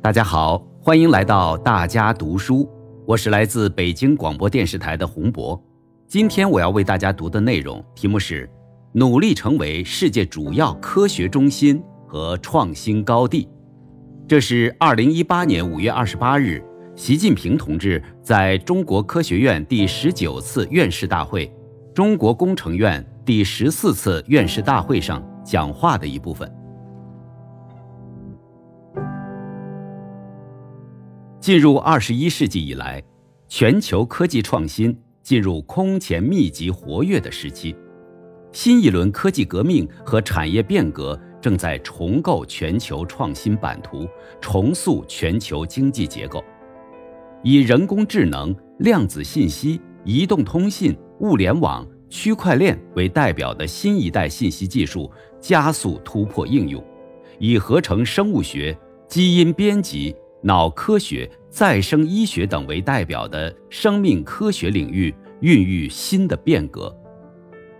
大家好，欢迎来到大家读书，我是来自北京广播电视台的洪博。今天我要为大家读的内容题目是“努力成为世界主要科学中心和创新高地”。这是二零一八年五月二十八日，习近平同志在中国科学院第十九次院士大会、中国工程院第十四次院士大会上讲话的一部分。进入二十一世纪以来，全球科技创新进入空前密集活跃的时期，新一轮科技革命和产业变革正在重构全球创新版图，重塑全球经济结构。以人工智能、量子信息、移动通信、物联网、区块链为代表的新一代信息技术加速突破应用，以合成生物学、基因编辑。脑科学、再生医学等为代表的生命科学领域孕育新的变革，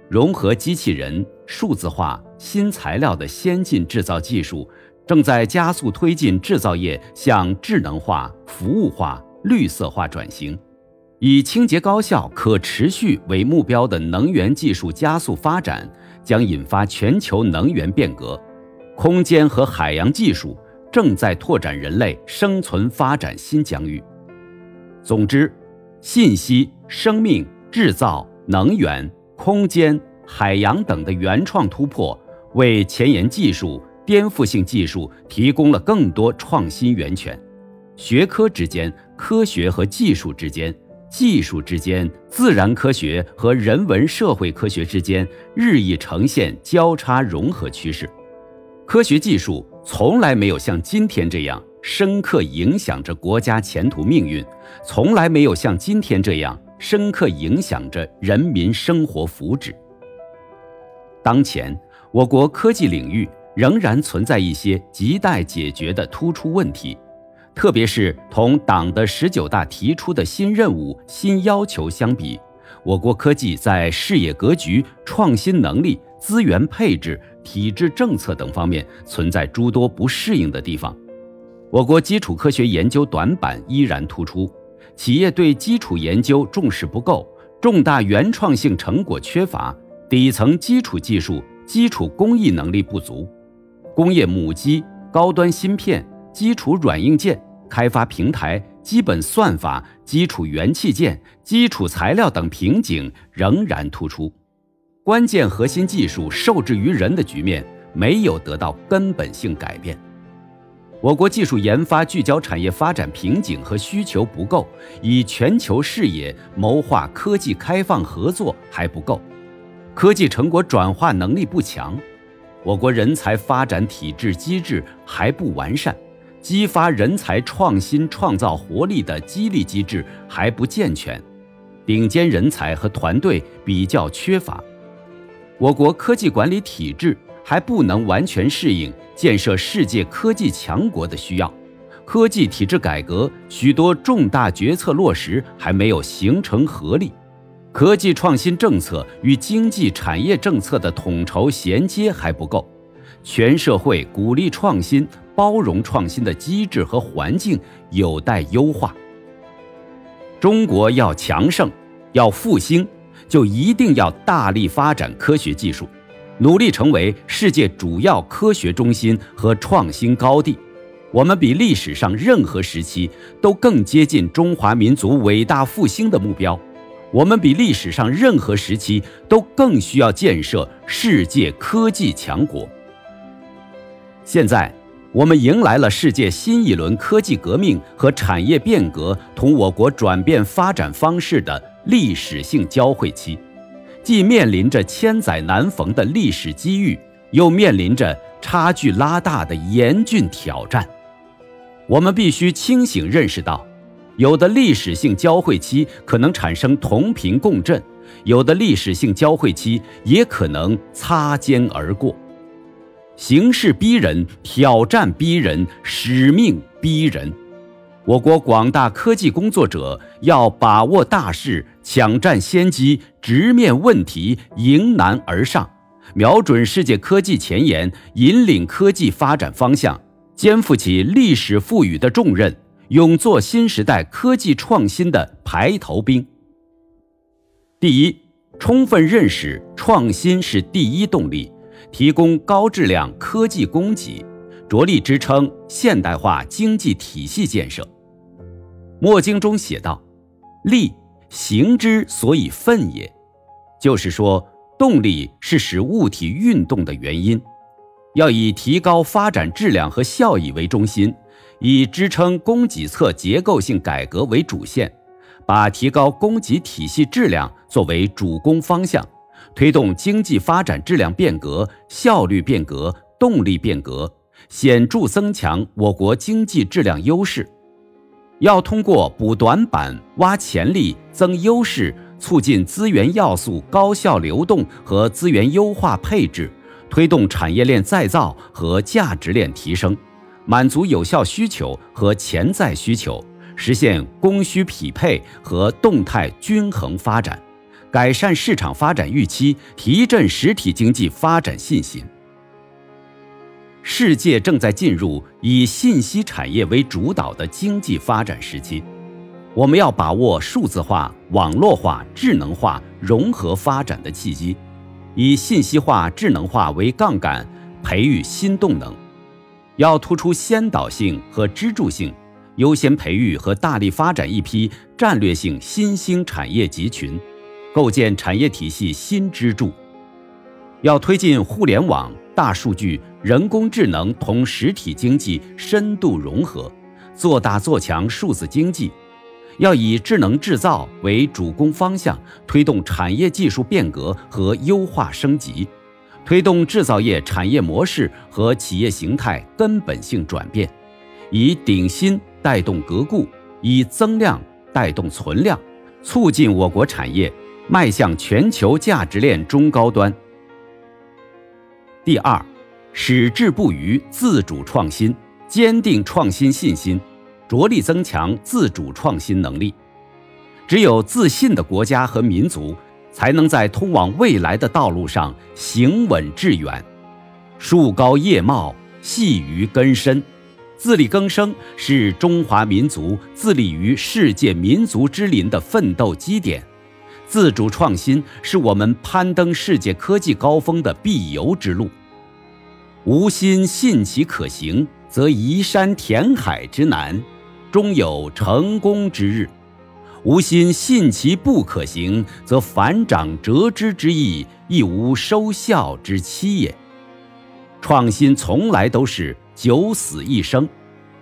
融合机器人、数字化、新材料的先进制造技术，正在加速推进制造业向智能化、服务化、绿色化转型。以清洁高效、可持续为目标的能源技术加速发展，将引发全球能源变革。空间和海洋技术。正在拓展人类生存发展新疆域。总之，信息、生命、制造、能源、空间、海洋等的原创突破，为前沿技术、颠覆性技术提供了更多创新源泉。学科之间、科学和技术之间、技术之间、自然科学和人文社会科学之间，日益呈现交叉融合趋势。科学技术。从来没有像今天这样深刻影响着国家前途命运，从来没有像今天这样深刻影响着人民生活福祉。当前，我国科技领域仍然存在一些亟待解决的突出问题，特别是同党的十九大提出的新任务、新要求相比，我国科技在视野格局、创新能力。资源配置、体制政策等方面存在诸多不适应的地方，我国基础科学研究短板依然突出，企业对基础研究重视不够，重大原创性成果缺乏，底层基础技术、基础工艺能力不足，工业母机、高端芯片、基础软硬件、开发平台、基本算法、基础元器件、基础材料等瓶颈仍然突出。关键核心技术受制于人的局面没有得到根本性改变，我国技术研发聚焦产业发展瓶颈和需求不够，以全球视野谋划科技开放合作还不够，科技成果转化能力不强，我国人才发展体制机制还不完善，激发人才创新创造活力的激励机制还不健全，顶尖人才和团队比较缺乏。我国科技管理体制还不能完全适应建设世界科技强国的需要，科技体制改革许多重大决策落实还没有形成合力，科技创新政策与经济产业政策的统筹衔接还不够，全社会鼓励创新、包容创新的机制和环境有待优化。中国要强盛，要复兴。就一定要大力发展科学技术，努力成为世界主要科学中心和创新高地。我们比历史上任何时期都更接近中华民族伟大复兴的目标。我们比历史上任何时期都更需要建设世界科技强国。现在，我们迎来了世界新一轮科技革命和产业变革同我国转变发展方式的。历史性交汇期，既面临着千载难逢的历史机遇，又面临着差距拉大的严峻挑战。我们必须清醒认识到，有的历史性交汇期可能产生同频共振，有的历史性交汇期也可能擦肩而过。形势逼人，挑战逼人，使命逼人。我国广大科技工作者要把握大势，抢占先机，直面问题，迎难而上，瞄准世界科技前沿，引领科技发展方向，肩负起历史赋予的重任，勇做新时代科技创新的排头兵。第一，充分认识创新是第一动力，提供高质量科技供给，着力支撑现代化经济体系建设。墨经中写道：“力，行之所以奋也。”就是说，动力是使物体运动的原因，要以提高发展质量和效益为中心，以支撑供给侧结构性改革为主线。把提高供给体系质量作为主攻方向，推动经济发展质量变革、效率变革、动力变革，显著增强我国经济质量优势。要通过补短板、挖潜力、增优势，促进资源要素高效流动和资源优化配置，推动产业链再造和价值链提升，满足有效需求和潜在需求。实现供需匹配和动态均衡发展，改善市场发展预期，提振实体经济发展信心。世界正在进入以信息产业为主导的经济发展时期，我们要把握数字化、网络化、智能化融合发展的契机，以信息化、智能化为杠杆，培育新动能，要突出先导性和支柱性。优先培育和大力发展一批战略性新兴产业集群，构建产业体系新支柱。要推进互联网、大数据、人工智能同实体经济深度融合，做大做强数字经济。要以智能制造为主攻方向，推动产业技术变革和优化升级，推动制造业产业模式和企业形态根本性转变，以顶新。带动革故，以增量带动存量，促进我国产业迈向全球价值链中高端。第二，矢志不渝自主创新，坚定创新信心，着力增强自主创新能力。只有自信的国家和民族，才能在通往未来的道路上行稳致远。树高叶茂，细于根深。自力更生是中华民族自立于世界民族之林的奋斗基点，自主创新是我们攀登世界科技高峰的必由之路。无心信其可行，则移山填海之难，终有成功之日；无心信其不可行，则反掌折枝之意，亦无收效之期也。创新从来都是。九死一生，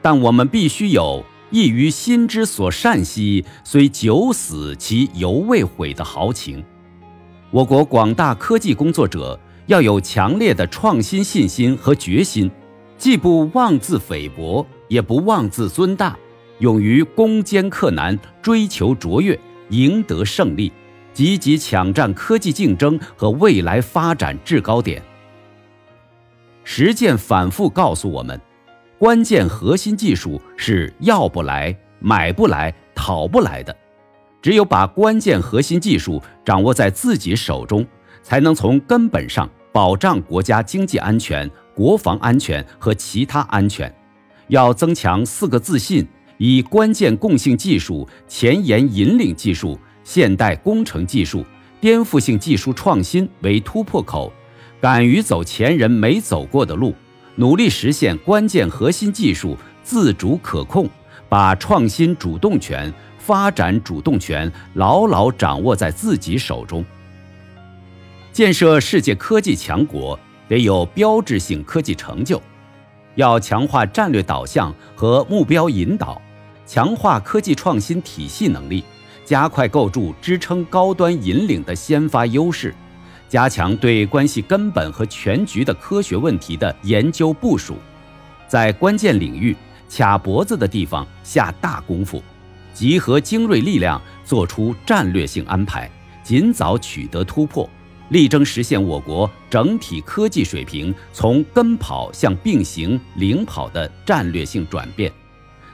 但我们必须有异于心之所善兮，虽九死其犹未悔的豪情。我国广大科技工作者要有强烈的创新信心和决心，既不妄自菲薄，也不妄自尊大，勇于攻坚克难，追求卓越，赢得胜利，积极抢占科技竞争和未来发展制高点。实践反复告诉我们，关键核心技术是要不来、买不来、讨不来的。只有把关键核心技术掌握在自己手中，才能从根本上保障国家经济安全、国防安全和其他安全。要增强四个自信，以关键共性技术、前沿引领技术、现代工程技术、颠覆性技术创新为突破口。敢于走前人没走过的路，努力实现关键核心技术自主可控，把创新主动权、发展主动权牢牢掌握在自己手中。建设世界科技强国得有标志性科技成就，要强化战略导向和目标引导，强化科技创新体系能力，加快构筑支撑高端引领的先发优势。加强对关系根本和全局的科学问题的研究部署，在关键领域卡脖子的地方下大功夫，集合精锐力量做出战略性安排，尽早取得突破，力争实现我国整体科技水平从跟跑向并行领跑的战略性转变，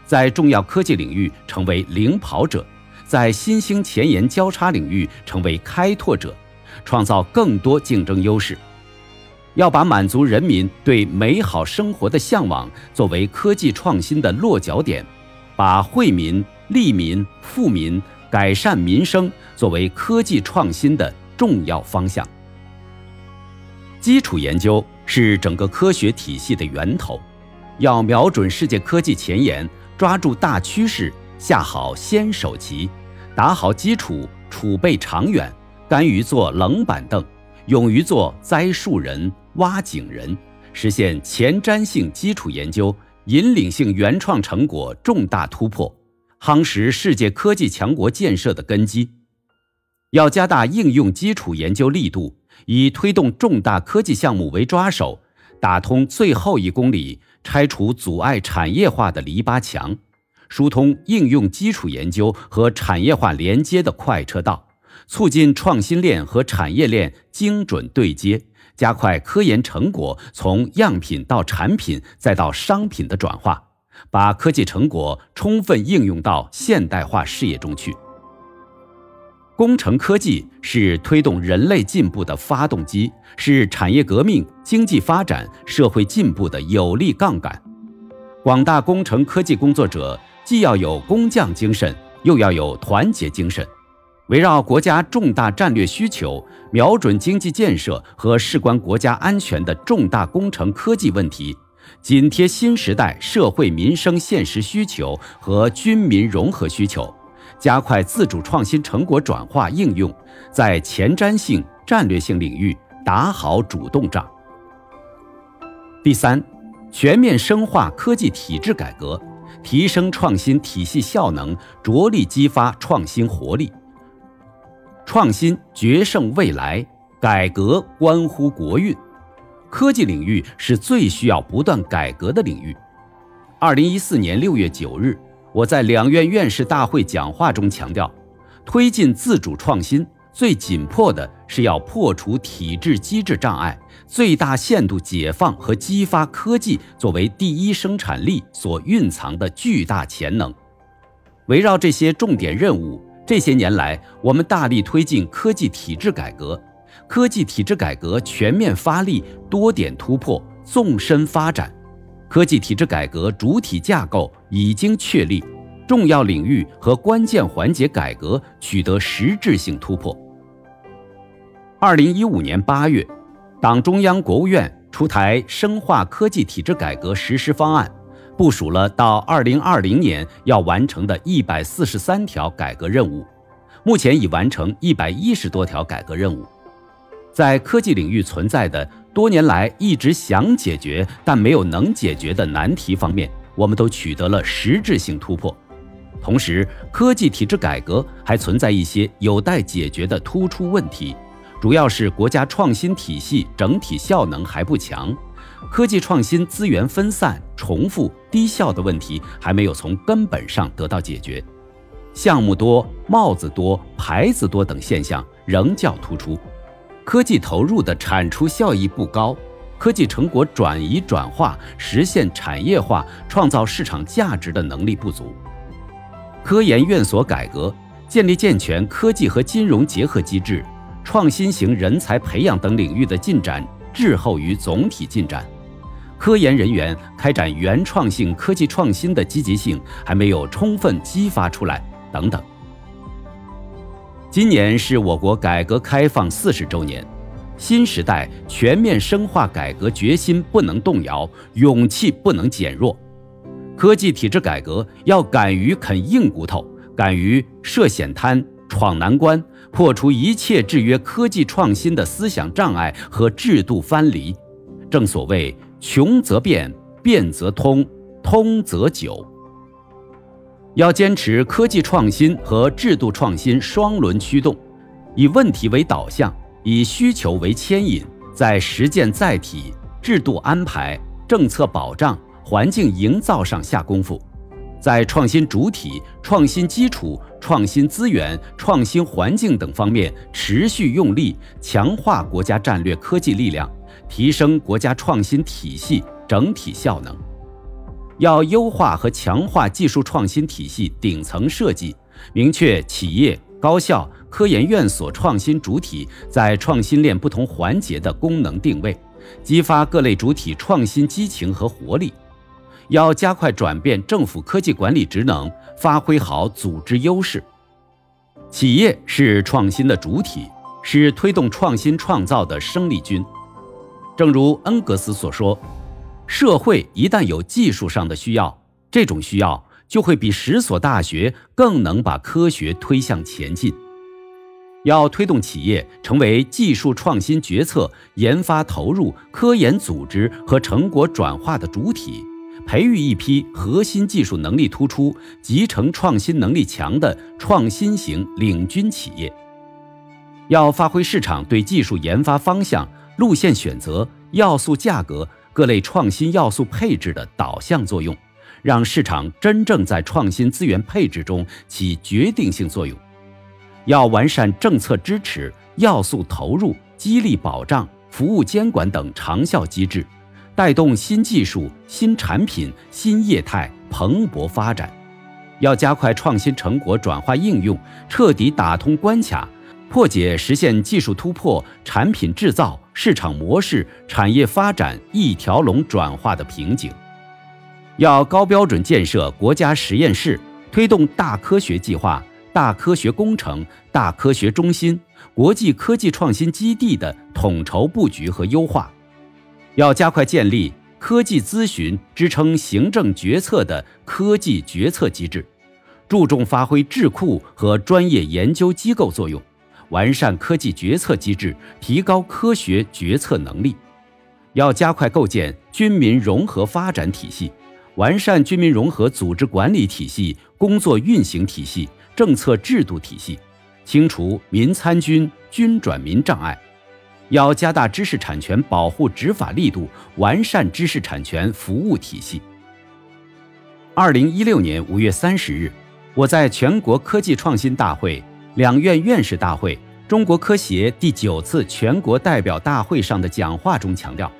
在重要科技领域成为领跑者，在新兴前沿交叉领域成为开拓者。创造更多竞争优势。要把满足人民对美好生活的向往作为科技创新的落脚点，把惠民、利民、富民、改善民生作为科技创新的重要方向。基础研究是整个科学体系的源头，要瞄准世界科技前沿，抓住大趋势，下好先手棋，打好基础，储备长远，甘于做冷板凳，勇于做栽树人。挖井人，实现前瞻性基础研究、引领性原创成果重大突破，夯实世界科技强国建设的根基。要加大应用基础研究力度，以推动重大科技项目为抓手，打通最后一公里，拆除阻碍产业化的篱笆墙，疏通应用基础研究和产业化连接的快车道，促进创新链和产业链精准对接。加快科研成果从样品到产品再到商品的转化，把科技成果充分应用到现代化事业中去。工程科技是推动人类进步的发动机，是产业革命、经济发展、社会进步的有力杠杆。广大工程科技工作者既要有工匠精神，又要有团结精神。围绕国家重大战略需求，瞄准经济建设和事关国家安全的重大工程科技问题，紧贴新时代社会民生现实需求和军民融合需求，加快自主创新成果转化应用，在前瞻性、战略性领域打好主动仗。第三，全面深化科技体制改革，提升创新体系效能，着力激发创新活力。创新决胜未来，改革关乎国运。科技领域是最需要不断改革的领域。二零一四年六月九日，我在两院院士大会讲话中强调，推进自主创新最紧迫的是要破除体制机制障碍，最大限度解放和激发科技作为第一生产力所蕴藏的巨大潜能。围绕这些重点任务。这些年来，我们大力推进科技体制改革，科技体制改革全面发力，多点突破，纵深发展。科技体制改革主体架构已经确立，重要领域和关键环节改革取得实质性突破。二零一五年八月，党中央、国务院出台深化科技体制改革实施方案。部署了到二零二零年要完成的一百四十三条改革任务，目前已完成一百一十多条改革任务。在科技领域存在的多年来一直想解决但没有能解决的难题方面，我们都取得了实质性突破。同时，科技体制改革还存在一些有待解决的突出问题，主要是国家创新体系整体效能还不强。科技创新资源分散、重复、低效的问题还没有从根本上得到解决，项目多、帽子多、牌子多等现象仍较突出，科技投入的产出效益不高，科技成果转移转化、实现产业化、创造市场价值的能力不足。科研院所改革，建立健全科技和金融结合机制，创新型人才培养等领域的进展。滞后于总体进展，科研人员开展原创性科技创新的积极性还没有充分激发出来，等等。今年是我国改革开放四十周年，新时代全面深化改革决心不能动摇，勇气不能减弱。科技体制改革要敢于啃硬骨头，敢于涉险滩。闯难关，破除一切制约科技创新的思想障碍和制度藩篱。正所谓“穷则变，变则通，通则久”。要坚持科技创新和制度创新双轮驱动，以问题为导向，以需求为牵引，在实践载体、制度安排、政策保障、环境营造上下功夫。在创新主体、创新基础、创新资源、创新环境等方面持续用力，强化国家战略科技力量，提升国家创新体系整体效能。要优化和强化技术创新体系顶层设计，明确企业、高校、科研院所创新主体在创新链不同环节的功能定位，激发各类主体创新激情和活力。要加快转变政府科技管理职能，发挥好组织优势。企业是创新的主体，是推动创新创造的生力军。正如恩格斯所说：“社会一旦有技术上的需要，这种需要就会比十所大学更能把科学推向前进。”要推动企业成为技术创新决策、研发投入、科研组织和成果转化的主体。培育一批核心技术能力突出、集成创新能力强的创新型领军企业，要发挥市场对技术研发方向、路线选择、要素价格各类创新要素配置的导向作用，让市场真正在创新资源配置中起决定性作用。要完善政策支持、要素投入、激励保障、服务监管等长效机制。带动新技术、新产品、新业态蓬勃发展，要加快创新成果转化应用，彻底打通关卡，破解实现技术突破、产品制造、市场模式、产业发展一条龙转化的瓶颈。要高标准建设国家实验室，推动大科学计划、大科学工程、大科学中心、国际科技创新基地的统筹布局和优化。要加快建立科技咨询支撑行政决策的科技决策机制，注重发挥智库和专业研究机构作用，完善科技决策机制，提高科学决策能力。要加快构建军民融合发展体系，完善军民融合组织管理体系、工作运行体系、政策制度体系，清除民参军、军转民障碍。要加大知识产权保护执法力度，完善知识产权服务体系。二零一六年五月三十日，我在全国科技创新大会、两院院士大会、中国科协第九次全国代表大会上的讲话中强调，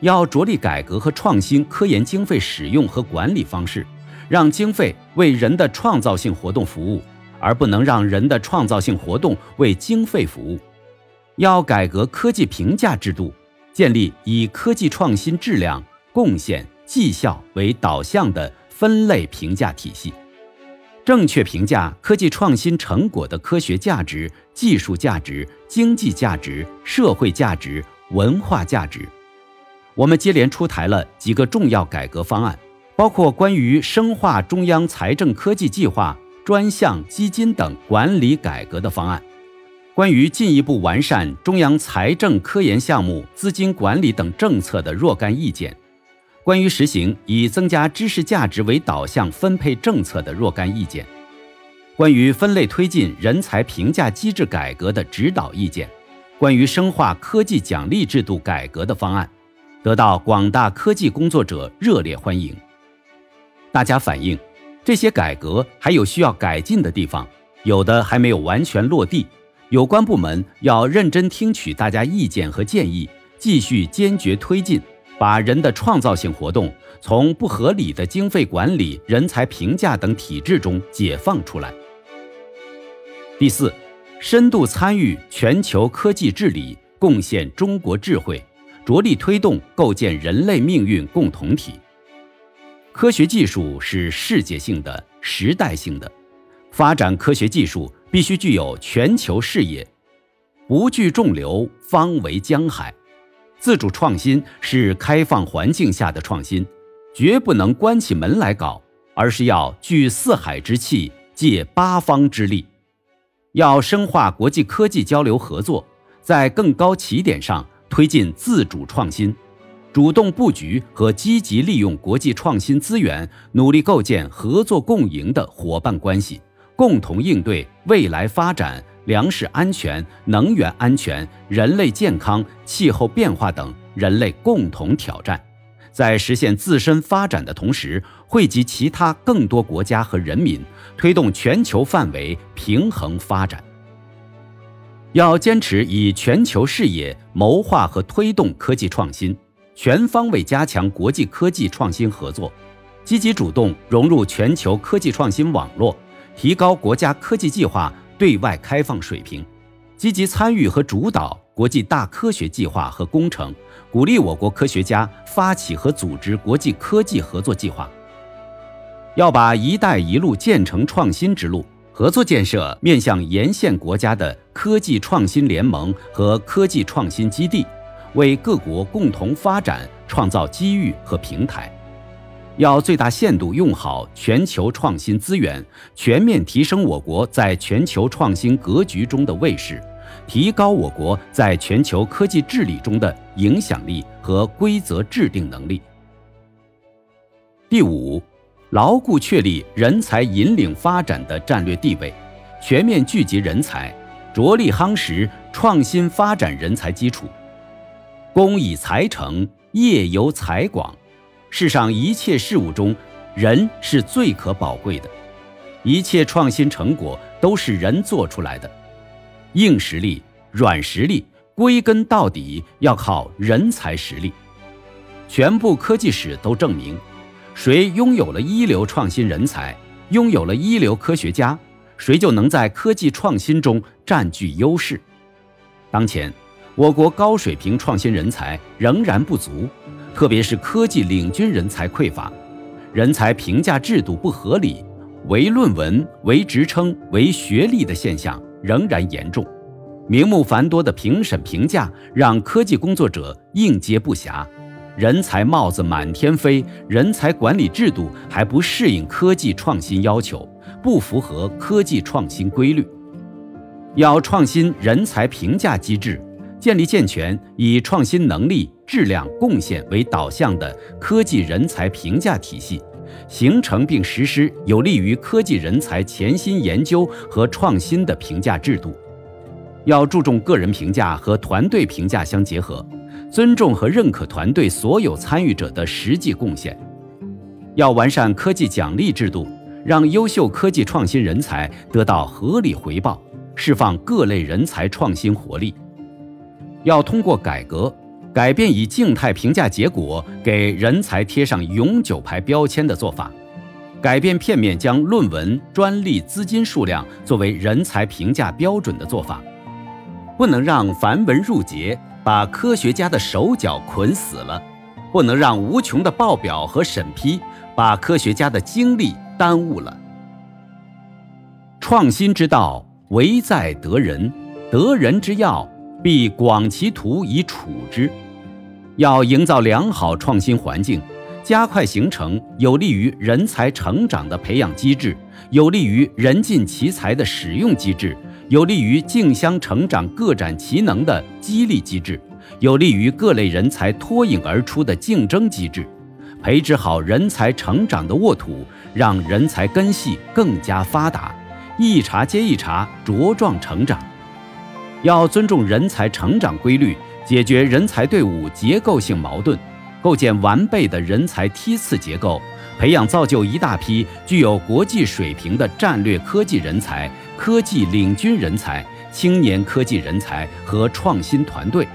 要着力改革和创新科研经费使用和管理方式，让经费为人的创造性活动服务，而不能让人的创造性活动为经费服务。要改革科技评价制度，建立以科技创新质量、贡献、绩效为导向的分类评价体系，正确评价科技创新成果的科学价值、技术价值、经济价值、社会价值、文化价值。我们接连出台了几个重要改革方案，包括关于深化中央财政科技计划、专项基金等管理改革的方案。关于进一步完善中央财政科研项目资金管理等政策的若干意见，关于实行以增加知识价值为导向分配政策的若干意见，关于分类推进人才评价机制改革的指导意见，关于深化科技奖励制度改革的方案，得到广大科技工作者热烈欢迎。大家反映，这些改革还有需要改进的地方，有的还没有完全落地。有关部门要认真听取大家意见和建议，继续坚决推进，把人的创造性活动从不合理的经费管理、人才评价等体制中解放出来。第四，深度参与全球科技治理，贡献中国智慧，着力推动构建人类命运共同体。科学技术是世界性的、时代性的，发展科学技术。必须具有全球视野，不惧众流，方为江海。自主创新是开放环境下的创新，绝不能关起门来搞，而是要聚四海之气，借八方之力。要深化国际科技交流合作，在更高起点上推进自主创新，主动布局和积极利用国际创新资源，努力构建合作共赢的伙伴关系。共同应对未来发展、粮食安全、能源安全、人类健康、气候变化等人类共同挑战，在实现自身发展的同时，惠及其他更多国家和人民，推动全球范围平衡发展。要坚持以全球视野谋划和推动科技创新，全方位加强国际科技创新合作，积极主动融入全球科技创新网络。提高国家科技计划对外开放水平，积极参与和主导国际大科学计划和工程，鼓励我国科学家发起和组织国际科技合作计划。要把“一带一路”建成创新之路，合作建设面向沿线国家的科技创新联盟和科技创新基地，为各国共同发展创造机遇和平台。要最大限度用好全球创新资源，全面提升我国在全球创新格局中的位势，提高我国在全球科技治理中的影响力和规则制定能力。第五，牢固确立人才引领发展的战略地位，全面聚集人才，着力夯实创新发展人才基础。工以才成，业由才广。世上一切事物中，人是最可宝贵的，一切创新成果都是人做出来的。硬实力、软实力，归根到底要靠人才实力。全部科技史都证明，谁拥有了一流创新人才，拥有了一流科学家，谁就能在科技创新中占据优势。当前，我国高水平创新人才仍然不足。特别是科技领军人才匮乏，人才评价制度不合理，唯论文、唯职称、唯学历的现象仍然严重，名目繁多的评审评价让科技工作者应接不暇，人才帽子满天飞，人才管理制度还不适应科技创新要求，不符合科技创新规律，要创新人才评价机制。建立健全以创新能力、质量、贡献为导向的科技人才评价体系，形成并实施有利于科技人才潜心研究和创新的评价制度。要注重个人评价和团队评价相结合，尊重和认可团队所有参与者的实际贡献。要完善科技奖励制度，让优秀科技创新人才得到合理回报，释放各类人才创新活力。要通过改革，改变以静态评价结果给人才贴上永久牌标签的做法，改变片面将论文、专利、资金数量作为人才评价标准的做法，不能让繁文缛节把科学家的手脚捆死了，不能让无穷的报表和审批把科学家的精力耽误了。创新之道，唯在得人，得人之要。必广其图以处之，要营造良好创新环境，加快形成有利于人才成长的培养机制，有利于人尽其才的使用机制，有利于竞相成长、各展其能的激励机制，有利于各类人才脱颖而出的竞争机制，培植好人才成长的沃土，让人才根系更加发达，一茬接一茬茁壮成长。要尊重人才成长规律，解决人才队伍结构性矛盾，构建完备的人才梯次结构，培养造就一大批具有国际水平的战略科技人才、科技领军人才、青年科技人才和创新团队。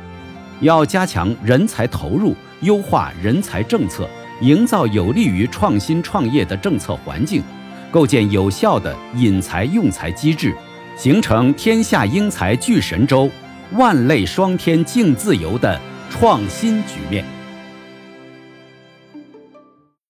要加强人才投入，优化人才政策，营造有利于创新创业的政策环境，构建有效的引才用才机制。形成天下英才聚神州，万类霜天竞自由的创新局面。